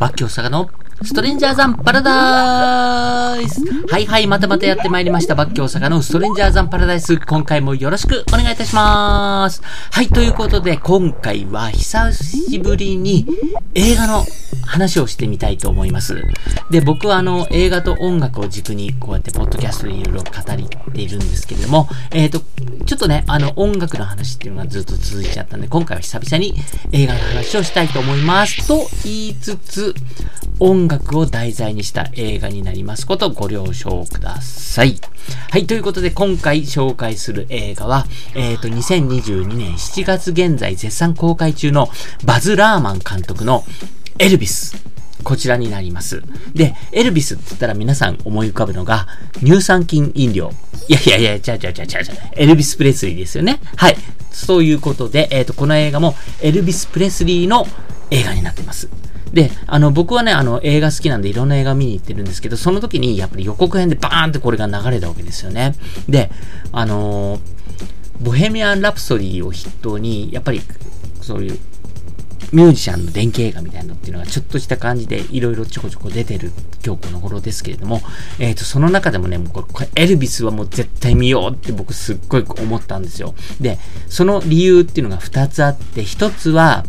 バッキョサガのストレンジャーザンパラダイスはいはい、またまたやってまいりました。バッキョ大阪のストレンジャーザンパラダイス。今回もよろしくお願いいたします。はい、ということで、今回は久しぶりに映画の話をしてみたいと思います。で、僕はあの、映画と音楽を軸に、こうやってポッドキャストでいろいろ語っているんですけれども、えっ、ー、と、ちょっとね、あの、音楽の話っていうのがずっと続いちゃったんで、今回は久々に映画の話をしたいと思います。と言いつつ、音楽を題材にした映画になりますことをご了承ください。はい、ということで今回紹介する映画は、えっ、ー、と、2022年7月現在絶賛公開中のバズ・ラーマン監督のエルビス。こちらになります。で、エルビスって言ったら皆さん思い浮かぶのが、乳酸菌飲料。いやいやいや、ちゃうちゃうちゃうちゃうちゃう。エルビス・プレスリーですよね。はい。そういうことで、えっ、ー、と、この映画もエルビス・プレスリーの映画になってます。で、あの、僕はね、あの、映画好きなんでいろんな映画見に行ってるんですけど、その時にやっぱり予告編でバーンってこれが流れたわけですよね。で、あのー、ボヘミアン・ラプソディを筆頭に、やっぱり、そういう、ミュージシャンの電気映画みたいなのっていうのがちょっとした感じでいろいろちょこちょこ出てる今日この頃ですけれども、えっ、ー、と、その中でもね、もうこれ、エルビスはもう絶対見ようって僕すっごい思ったんですよ。で、その理由っていうのが2つあって、1つは、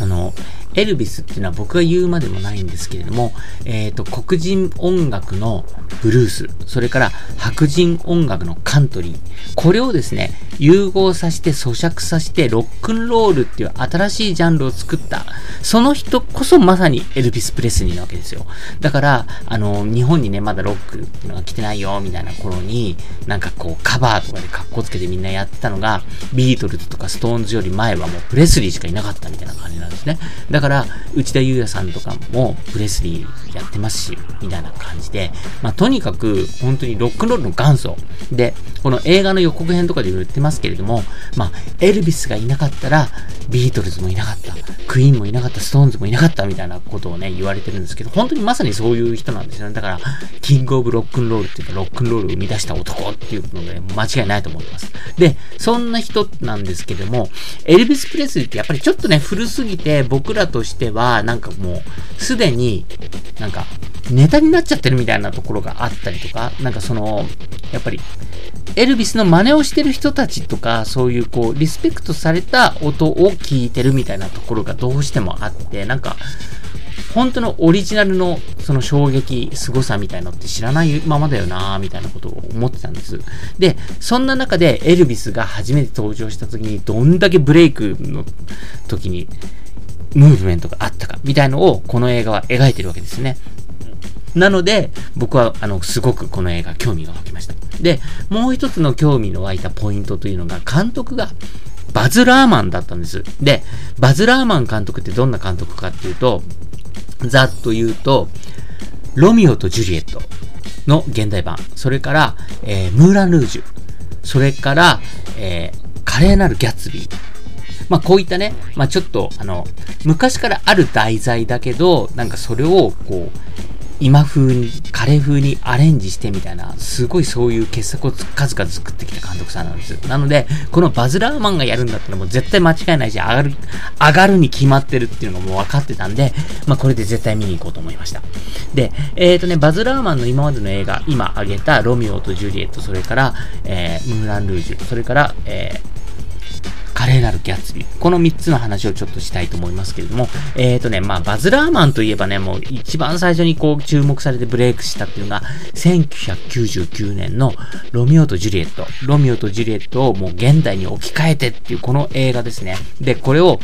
あの、エルビスっていうのは僕が言うまでもないんですけれども、えっ、ー、と、黒人音楽のブルース、それから白人音楽のカントリー、これをですね、融合させて咀嚼させてロックンロールっていう新しいジャンルを作った、その人こそまさにエルビス・プレスリーなわけですよ。だから、あの、日本にね、まだロックっていうのが来てないよ、みたいな頃に、なんかこう、カバーとかで格好つけてみんなやってたのが、ビートルズとかストーンズより前はもうプレスリーしかいなかったみたいな感じなんですね。だから、内田裕也さんとかもプレスリーやってますし、みたいな感じで、まあ、とにかく、本当にロックンロールの元祖。で、この映画の予告編とかで言ってますけれども、まあ、エルビスがいなかったら、ビートルズもいなかった、クイーンもいなかった、ストーンズもいなかったみたいなことをね、言われてるんですけど、本当にまさにそういう人なんですよね。だから、キングオブロックンロールっていうか、ロックンロールを生み出した男っていうので、間違いないと思います。で、そんな人なんですけども、エルビス・プレスリーってやっぱりちょっとね、古すぎて、僕らとしては、なんかもう、すでに、なんか、ネタになっちゃってるみたいなところがあったりとか、なんかその、やっぱり、エルビスの真似をしてる人たちとか、そういうこう、リスペクトされた音を聞いてるみたいなところがどうしてもあって、なんか、本当のオリジナルのその衝撃、凄さみたいのって知らないままだよなみたいなことを思ってたんです。で、そんな中でエルビスが初めて登場した時にどんだけブレイクの時にムーブメントがあったかみたいのをこの映画は描いてるわけですね。なので、僕は、あの、すごくこの映画興味が湧きました。で、もう一つの興味の湧いたポイントというのが、監督がバズ・ラーマンだったんです。で、バズ・ラーマン監督ってどんな監督かっていうと、ざっと言うと、ロミオとジュリエットの現代版、それから、えー、ムーラン・ルージュ、それから、えー、華麗なるギャッツビー、まあこういったね、まあちょっと、あの、昔からある題材だけど、なんかそれを、こう、今風に、カレー風にアレンジしてみたいな、すごいそういう傑作を数々作ってきた監督さんなんです。なので、このバズ・ラーマンがやるんだったらもう絶対間違いないし、上がる、上がるに決まってるっていうのがもう分かってたんで、まあこれで絶対見に行こうと思いました。で、えっ、ー、とね、バズ・ラーマンの今までの映画、今挙げたロミオとジュリエット、それから、えー、ムーラン・ルージュ、それから、えー、華麗なるギャッツビー。この3つの話をちょっとしたいと思いますけれども、え、ー、とね、まあ、バズ・ラーマンといえばね、もう一番最初にこう注目されてブレイクしたっていうのが、1999年のロミオとジュリエット。ロミオとジュリエットをもう現代に置き換えてっていうこの映画ですね。で、これを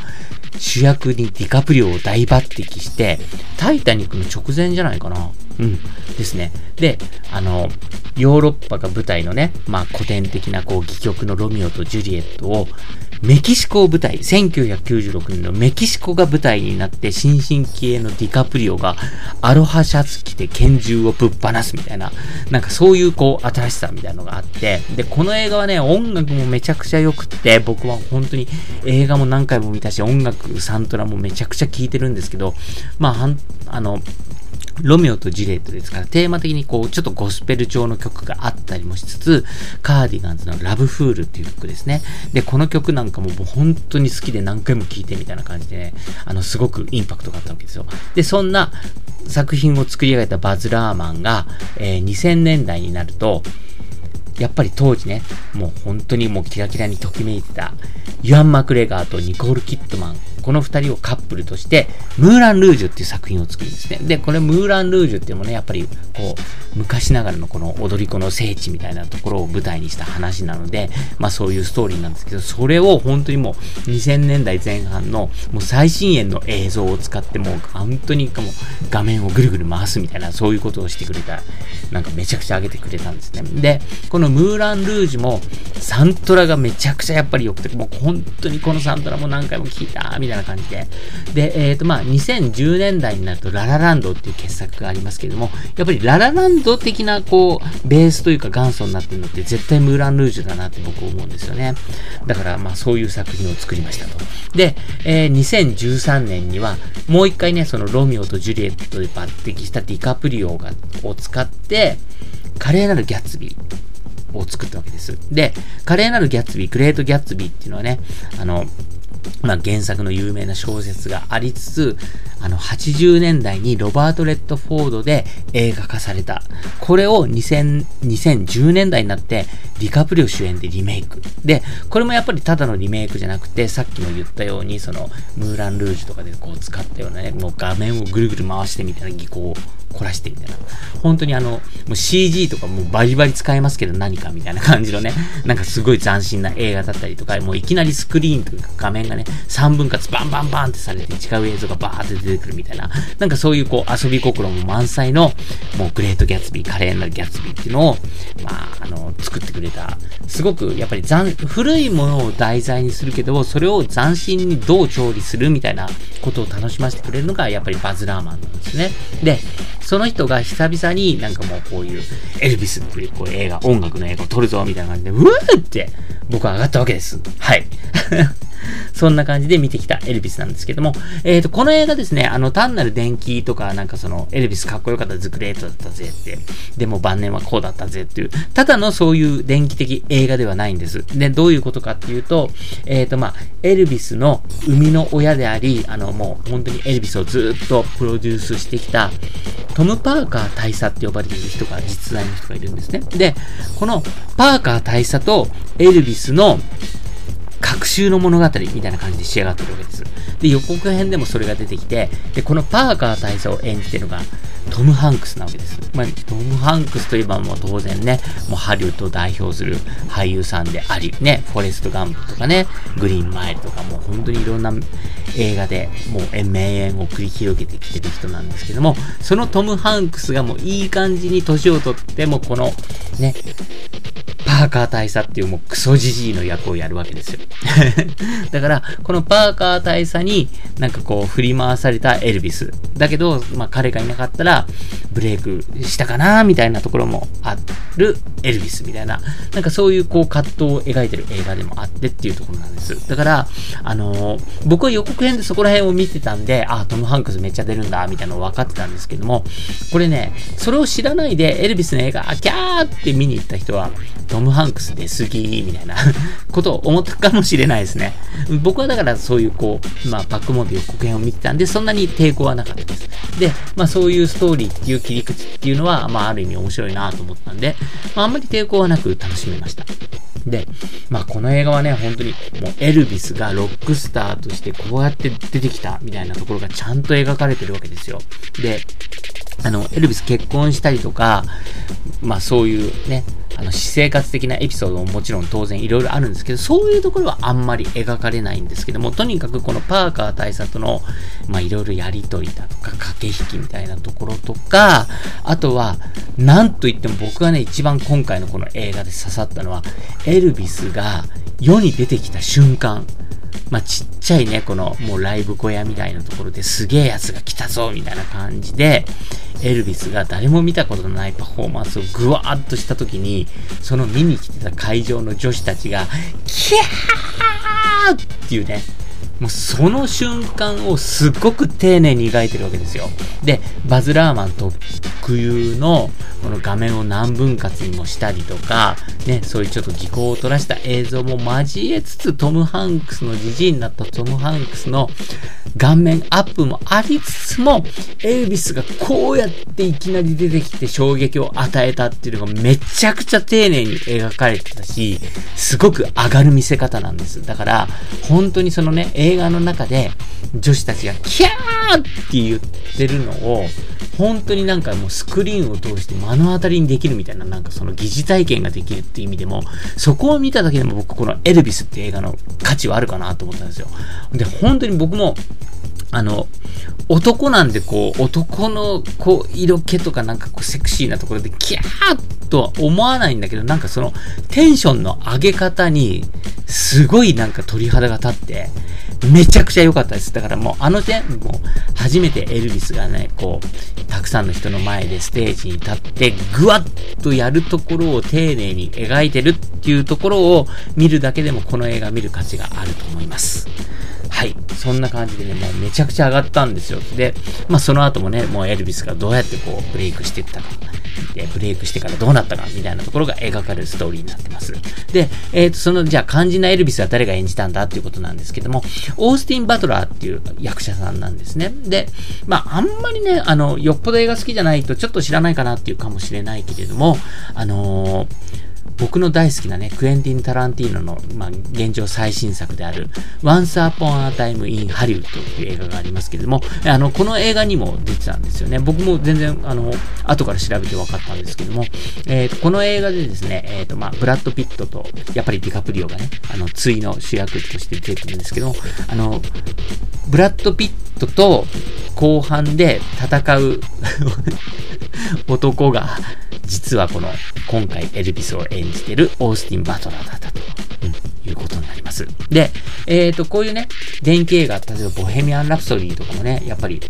主役にディカプリオを大抜擢して、タイタニックの直前じゃないかな。うん。ですね。で、あの、ヨーロッパが舞台のね、まあ古典的なこう戯曲のロミオとジュリエットをメキシコを舞台、1996年のメキシコが舞台になって、新進気鋭のディカプリオがアロハシャツ着て拳銃をぶっ放すみたいな、なんかそういうこう新しさみたいなのがあって、で、この映画はね、音楽もめちゃくちゃ良くって、僕は本当に映画も何回も見たし、音楽、サントラもめちゃくちゃ聴いてるんですけど、まあ、あの、ロミオとジュリエットですから、テーマ的にこう、ちょっとゴスペル調の曲があったりもしつつ、カーディガンズのラブフールっていう曲ですね。で、この曲なんかももう本当に好きで何回も聴いてみたいな感じでね、あの、すごくインパクトがあったわけですよ。で、そんな作品を作り上げたバズ・ラーマンが、えー、2000年代になると、やっぱり当時ね、もう本当にもうキラキラにときめいてた、ユアン・マクレガーとニコール・キットマン、この二人をカップルとして、ムーラン・ルージュっていう作品を作るんですね。で、これムーラン・ルージュっていうのもね、やっぱりこう、昔ながらのこの踊り子の聖地みたいなところを舞台にした話なので、まあそういうストーリーなんですけど、それを本当にもう2000年代前半のもう最新鋭の映像を使ってもう本当にも画面をぐるぐる回すみたいなそういうことをしてくれた、なんかめちゃくちゃ上げてくれたんですね。で、このムーラン・ルージュもサントラがめちゃくちゃやっぱり良くて、もう本当にこのサントラも何回も聴いた、みたいな感じで。で、えっ、ー、とまあ2010年代になるとララランドっていう傑作がありますけれども、やっぱりララランド的なこう、ベースというか元祖になってるのって絶対ムーラン・ルージュだなって僕思うんですよね。だからまあそういう作品を作りましたと。で、えー、2013年にはもう一回ね、そのロミオとジュリエットで抜擢したディカプリオがを使って、華麗なるギャッツビー、を作ったわけです。で、華麗なるギャッツビー、グレートギャッツビーっていうのはね、あの、まあ、原作の有名な小説がありつつ、あの、80年代にロバート・レッドフォードで映画化された。これを2000 2010年代になって、ディカプリオ主演でリメイク。で、これもやっぱりただのリメイクじゃなくて、さっきも言ったように、その、ムーラン・ルージュとかでこう使ったようなね、もう画面をぐるぐる回してみたいな技巧を凝らしてみたいな。本当にあの、もう CG とかもうバリバリ使えますけど何かみたいな感じのね、なんかすごい斬新な映画だったりとか、もういきなりスクリーンというか画面がね、3分割バンバンバンってされて違う映像がバーって出てくるみたいな、なんかそういうこう遊び心も満載の、もうグレートギャツビー、華麗なギャツビーっていうのを、まあ、あの、作ってくれた、すごくやっぱり残、古いものを題材にするけど、それを斬新にどう調理するみたいなことを楽しませてくれるのが、やっぱりバズ・ラーマンなんですね。で、その人が久々になんかもうこういうエルビスっていうこう映画、音楽の映画を撮るぞみたいな感じで、うーって僕は上がったわけです。はい。そんな感じで見てきたエルビスなんですけども、えっ、ー、と、この映画ですね、あの、単なる電気とか、なんかその、エルビスかっこよかったズグレートだったぜって、でも晩年はこうだったぜっていう、ただのそういう電気的映画ではないんです。で、どういうことかっていうと、えっ、ー、と、まあ、エルビスの生みの親であり、あの、もう本当にエルビスをずっとプロデュースしてきた、トム・パーカー大佐って呼ばれている人が実在の人がいるんですね。で、このパーカー大佐とエルビスの隔週の物語みたいな感じで仕上がってるわけです。で、予告編でもそれが出てきて、で、このパーカー大佐を演じてるのが、トム・ハンクスなわけです。まあ、トム・ハンクスといえばもう当然ね、もうハリウッドを代表する俳優さんであり、ね、フォレスト・ガンプとかね、グリーン・マイルとかもう本当にいろんな映画でもう名演を繰り広げてきてる人なんですけども、そのトム・ハンクスがもういい感じに年をとってもこのね、ーカー大佐っていうもうクソじじいの役をやるわけですよ。だから、このパーカー大佐になんかこう振り回されたエルビス。だけど、まあ彼がいなかったらブレイクしたかなみたいなところもあるエルビスみたいな、なんかそういうこう葛藤を描いてる映画でもあってっていうところなんです。だから、あのー、僕は予告編でそこら辺を見てたんで、あ、トム・ハンクスめっちゃ出るんだ、みたいなの分かってたんですけども、これね、それを知らないでエルビスの映画、あキャーって見に行った人は、トム・ハンクス出すぎ、みたいな ことを思ったかもしれないですね。僕はだからそういうこう、まあ、バックモード予告編を見てたんで、そんなに抵抗はなかったです。で、まあそういうストーリーっていう切り口っていうのは、まあある意味面白いなと思ったんで、まああんまり抵抗はなく楽しめました。で、まあこの映画はね、本当にもうエルビスがロックスターとしてこうやって出てきたみたいなところがちゃんと描かれてるわけですよ。で、あの、エルビス結婚したりとか、まあそういうね、あの、私生活的なエピソードももちろん当然いろいろあるんですけど、そういうところはあんまり描かれないんですけども、とにかくこのパーカー大佐との、まあいろいろやりとりだとか、駆け引きみたいなところとか、あとは、なんといっても僕がね、一番今回のこの映画で刺さったのは、エルビスが世に出てきた瞬間、まあ、ちっちゃいね、この、もうライブ小屋みたいなところですげえやつが来たぞ、みたいな感じで、エルヴィスが誰も見たことのないパフォーマンスをぐわーっとした時に、その見に来てた会場の女子たちが、キャーっていうね、もうその瞬間をすっごく丁寧に描いてるわけですよ。で、バズ・ラーマン特有のこの画面を何分割にもしたりとか、ね、そういうちょっと技巧を取らした映像も交えつつ、トム・ハンクスのじじいになったトム・ハンクスの顔面アップもありつつも、エルビスがこうやっていきなり出てきて衝撃を与えたっていうのがめちゃくちゃ丁寧に描かれてたし、すごく上がる見せ方なんです。だから、本当にそのね、映画の中で女子たちがキャーって言ってるのを、本当になんかもうスクリーンを通して目の当たりにできるみたいな、なんかその疑似体験ができるっていう意味でも、そこを見ただけでも僕このエルビスって映画の価値はあるかなと思ったんですよ。で、本当に僕も、あの、男なんでこう、男のこう、色気とかなんかこう、セクシーなところでキャーとは思わないんだけど、なんかその、テンションの上げ方に、すごいなんか鳥肌が立って、めちゃくちゃ良かったです。だからもうあの点、もう初めてエルビスがね、こう、たくさんの人の前でステージに立って、ぐわっとやるところを丁寧に描いてるっていうところを見るだけでもこの映画見る価値があると思います。はい。そんな感じでね、もうめちゃくちゃ上がったんですよ。で、まあその後もね、もうエルビスがどうやってこうブレイクしていったか、で、ブレイクしてからどうなったか、みたいなところが描かれるストーリーになってます。で、えっ、ー、と、その、じゃあ肝心なエルビスは誰が演じたんだっていうことなんですけども、オースティン・バトラーっていう役者さんなんですね。で、まああんまりね、あの、よっぽど映画好きじゃないとちょっと知らないかなっていうかもしれないけれども、あのー僕の大好きなね、クエンティン・タランティーノの、まあ、現状最新作である、Once Upon a Time in Hollywood という映画がありますけれども、あの、この映画にも出てたんですよね。僕も全然、あの、後から調べて分かったんですけども、えっ、ー、と、この映画でですね、えっ、ー、と、まあ、ブラッド・ピットと、やっぱりディカプリオがね、あの、対の主役として出てるんですけど、あの、ブラッド・ピットと後半で戦う 男が、実はこの、今回エルビスを演じてるオースティン・バトラーだったと、うん、いうことになります。で、えっ、ー、と、こういうね、電気映画、例えばボヘミアン・ラプソディとかもね、やっぱり、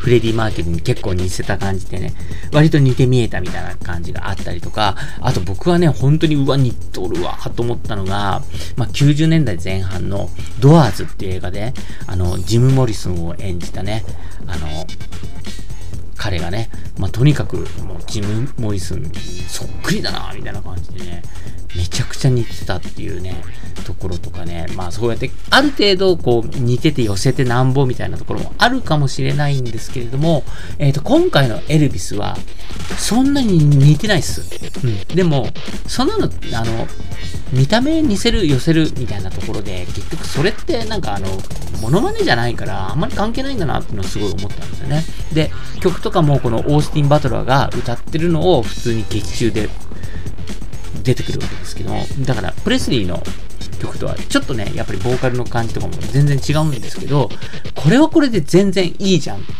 フレディ・マーケルに結構似せた感じでね、割と似て見えたみたいな感じがあったりとか、あと僕はね、本当にうわ、似とるわ、と思ったのが、まあ、90年代前半のドアーズっていう映画で、あの、ジム・モリソンを演じたね、あの、彼がね、まあ、とにかく、もう、ジム・モリスンそっくりだな、みたいな感じでね、めちゃくちゃ似てたっていうね、ところとかね、まあそうやって、ある程度、こう、似てて寄せてなんぼみたいなところもあるかもしれないんですけれども、えっ、ー、と、今回のエルビスは、そんなに似てないっす。うん。でも、そんなの、あの、見た目似せる、寄せるみたいなところで、結局それってなんかあの、モノマネじゃないから、あんまり関係ないんだなっていうのをすごい思ったんですよね。で、曲とかもこのオースティン・バトラーが歌ってるのを普通に劇中で出てくるわけですけど、だからプレスリーの曲とはちょっとね、やっぱりボーカルの感じとかも全然違うんですけど、これはこれで全然いいじゃんって、ね。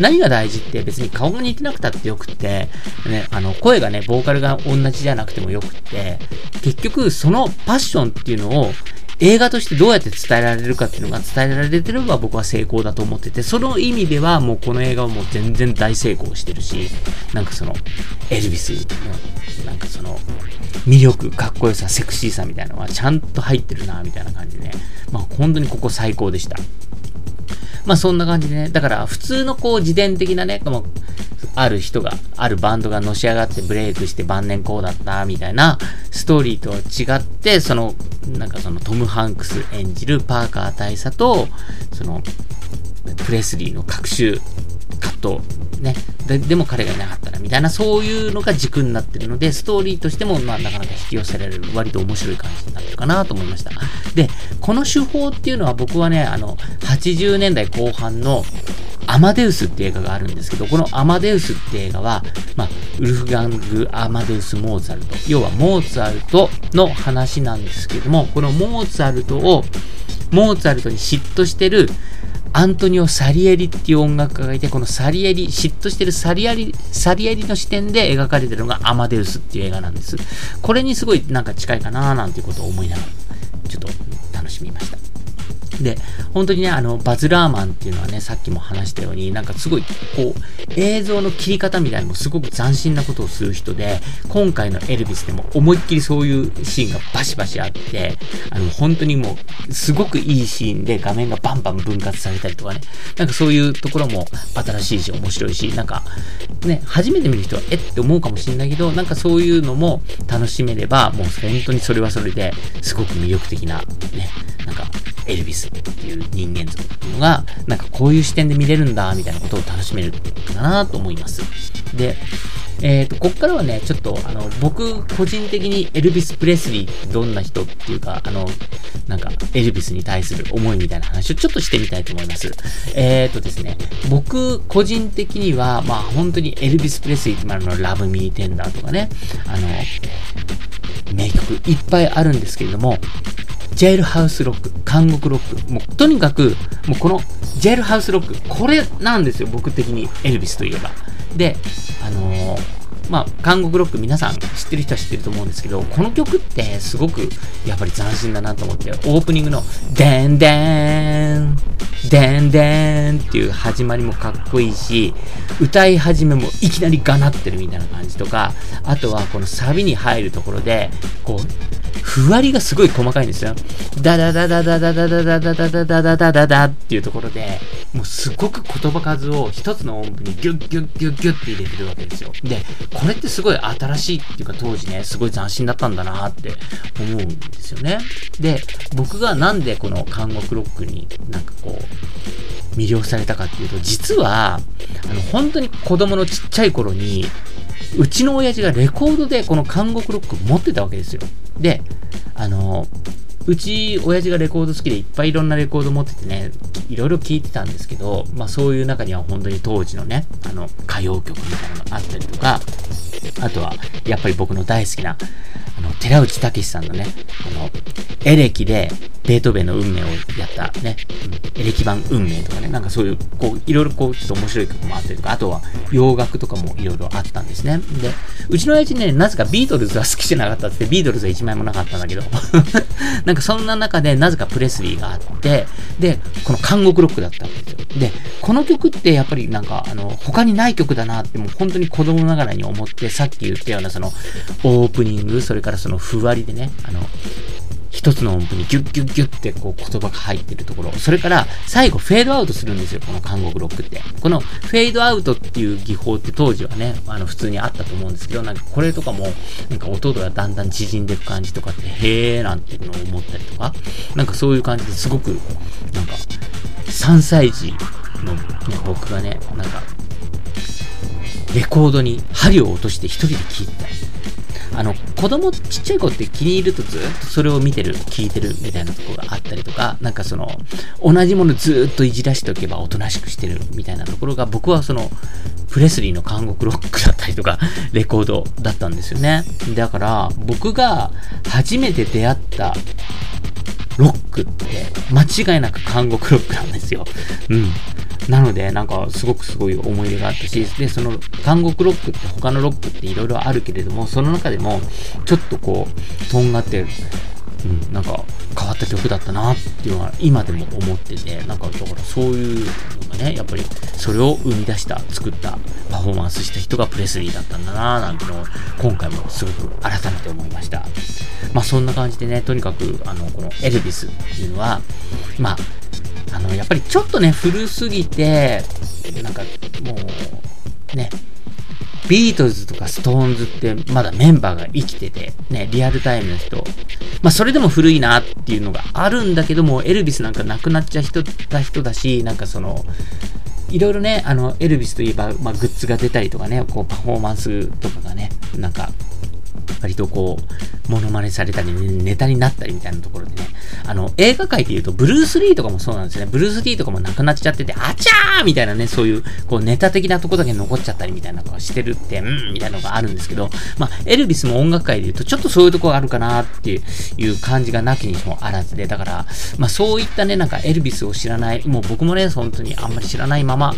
何が大事って別に顔が似てなくたってよくって、ね、あの、声がね、ボーカルが同じじゃなくてもよくって、結局そのパッションっていうのを映画としてどうやって伝えられるかっていうのが伝えられてれば僕は成功だと思ってて、その意味ではもうこの映画はもう全然大成功してるし、なんかその、エルビスの、なんかその、魅力、かっこよさ、セクシーさみたいなのはちゃんと入ってるな、みたいな感じでね。まあ本当にここ最高でした。まあそんな感じでね、だから普通のこう自伝的なね、もうある人が、あるバンドがのし上がってブレイクして晩年こうだった、みたいなストーリーとは違って、その、なんかそのトム・ハンクス演じるパーカー大佐と、その、プレスリーの各種葛藤、ね。ででも彼がいなかったら、みたいな、そういうのが軸になってるので、ストーリーとしても、まあ、なかなか引き寄せられる、割と面白い感じになってるかなと思いました。で、この手法っていうのは僕はね、あの、80年代後半の、アマデウスって映画があるんですけど、このアマデウスって映画は、まあ、ウルフガング・アマデウス・モーツァルト。要は、モーツァルトの話なんですけども、このモーツァルトを、モーツァルトに嫉妬してるアントニオ・サリエリっていう音楽家がいて、このサリエリ、嫉妬してるサリエリ、サリエリの視点で描かれてるのがアマデウスっていう映画なんです。これにすごいなんか近いかなーなんていうことを思いながら、ちょっと楽しみました。で、本当にね、あの、バズ・ラーマンっていうのはね、さっきも話したように、なんかすごい、こう、映像の切り方みたいにもすごく斬新なことをする人で、今回のエルビスでも思いっきりそういうシーンがバシバシあって、あの、本当にもう、すごくいいシーンで画面がバンバン分割されたりとかね、なんかそういうところも新しいし、面白いし、なんか、ね、初めて見る人は、えって思うかもしれないけど、なんかそういうのも楽しめれば、もう本当にそれはそれですごく魅力的な、ね、なんか、エルビスっていう人間像っていうのが、なんかこういう視点で見れるんだ、みたいなことを楽しめるかなと思います。で、えっ、ー、と、こっからはね、ちょっと、あの、僕、個人的にエルビス・プレスリーってどんな人っていうか、あの、なんか、エルビスに対する思いみたいな話をちょっとしてみたいと思います。えっ、ー、とですね、僕、個人的には、まあ、本当にエルビス・プレスリーってまあの、ラブ・ミー・テンダーとかね、あの、名曲いっぱいあるんですけれども、ジェイルハウスロック、監獄ロック、もうとにかく、もうこのジェイルハウスロック、これなんですよ、僕的にエルビスといえば。で、あのーまあ、監獄ロック皆さん知ってる人は知ってると思うんですけど、この曲ってすごくやっぱり斬新だなと思って、オープニングの、でんでん、でんでんっていう始まりもかっこいいし、歌い始めもいきなりがなってるみたいな感じとか、あとはこのサビに入るところで、こう、ふわりがすごい細かいんですよ。ダダダダダダダダダダダダダダダダダっていうところで、もうすごく言葉数を一つの音符にギュッギュッギュッギュッって入れてるわけですよ。で、これってすごい新しいっていうか当時ね、すごい斬新だったんだなって思うんですよね。で、僕がなんでこの監獄ロックになんかこう、魅了されたかっていうと、実は、あの、本当に子供のちっちゃい頃に、うちの親父がレコードでこの監獄ロック持ってたわけですよ。で、あの、うち、親父がレコード好きでいっぱいいろんなレコード持っててね、いろいろ聴いてたんですけど、まあそういう中には本当に当時のね、あの、歌謡曲みたいなのがあったりとか、あとは、やっぱり僕の大好きな、の、寺内武さんのね、あの、エレキで、ベートーベンの運命をやったね、うん、エレキ版運命とかね、なんかそういう、こう、いろいろこう、ちょっと面白い曲もあったりとか、あとは洋楽とかもいろいろあったんですね。で、うちの親父ね、なぜかビートルズは好きじゃなかったって、ビートルズは1枚もなかったんだけど、なんかそんな中で、なぜかプレスリーがあって、で、この監獄ロックだったんですよ。で、この曲ってやっぱりなんか、あの、他にない曲だなって、もう本当に子供ながらに思って、さっき言ったようなその、オープニング、それからそのふわりでね、あの、一つの音符にギュッギュッギュッってこう言葉が入ってるところ。それから最後フェードアウトするんですよ、この韓国ロックって。このフェードアウトっていう技法って当時はね、あの普通にあったと思うんですけど、なんかこれとかも、なんか音がだんだん縮んでいく感じとかって、へーなんていうのを思ったりとか、なんかそういう感じですごく、なんか3歳児の、ね、僕がね、なんか、レコードに針を落として一人で聴いてたりあの、子供ちっちゃい子って気に入るとずっとそれを見てる、聞いてるみたいなところがあったりとか、なんかその、同じものずっといじらしておけばおとなしくしてるみたいなところが、僕はその、プレスリーの韓国ロックだったりとか、レコードだったんですよね。だから、僕が初めて出会ったロックって間違いなく韓国ロックなんですよ。うん。なので、なんか、すごくすごい思い出があったし、で、その、韓国ロックって他のロックっていろいろあるけれども、その中でも、ちょっとこう、とんがって、うん、なんか、変わった曲だったなっていうのは、今でも思ってて、なんか、だからそういうのがね、やっぱり、それを生み出した、作った、パフォーマンスした人がプレスリーだったんだななんてのを、今回もすごく改めて思いました。まあ、そんな感じでね、とにかく、あの、このエルビスっていうのは、まあ、あの、やっぱりちょっとね、古すぎて、なんかもう、ね、ビートルズとかストーンズってまだメンバーが生きてて、ね、リアルタイムの人。まあそれでも古いなっていうのがあるんだけども、エルビスなんか亡くなっちゃ人た人だし、なんかその、いろいろね、あの、エルビスといえば、まあグッズが出たりとかね、こうパフォーマンスとかがね、なんか割とこう、モノマネされたり、ネタになったりみたいなところでね、あの、映画界で言うと、ブルース・リーとかもそうなんですね。ブルース・リーとかもなくなっちゃってて、あちゃーみたいなね、そういう、こう、ネタ的なとこだけ残っちゃったりみたいなのがしてるって、うん、みたいなのがあるんですけど、まあ、エルビスも音楽界で言うと、ちょっとそういうとこがあるかなっていう感じがなきにしもあらずで、だから、まあ、そういったね、なんかエルビスを知らない、もう僕もね、本当にあんまり知らないまま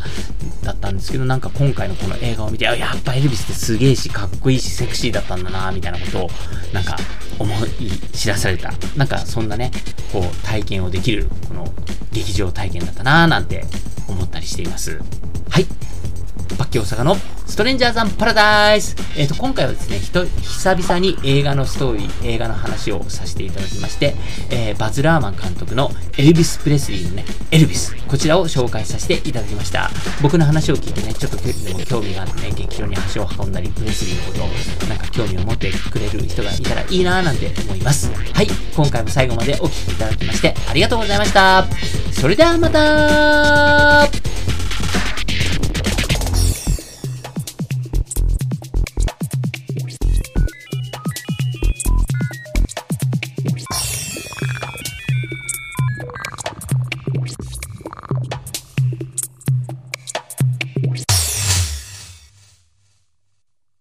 だったんですけど、なんか今回のこの映画を見て、やっぱエルビスってすげえし、かっこいいし、セクシーだったんだな、みたいなことを、なんか思い知らされた、なんかそんなね、こう体験をできる、この劇場体験だったなぁなんて思ったりしています。はい。バッキー大阪のストレンジャーザンパラダイス。えっ、ー、と、今回はですね、ひと久々に映画のストーリー、映画の話をさせていただきまして、えー、バズ・ラーマン監督のエルビス・プレスリーのね、エルビス、こちらを紹介させていただきました。僕の話を聞いてね、ちょっとでも興味があってね、劇場に足を運んだり、プレスリーのことをなんか興味を持ってくれる人がいたらいいなぁなんて思います。はい、今回も最後までお聴きいただきましてありがとうございました。それではまた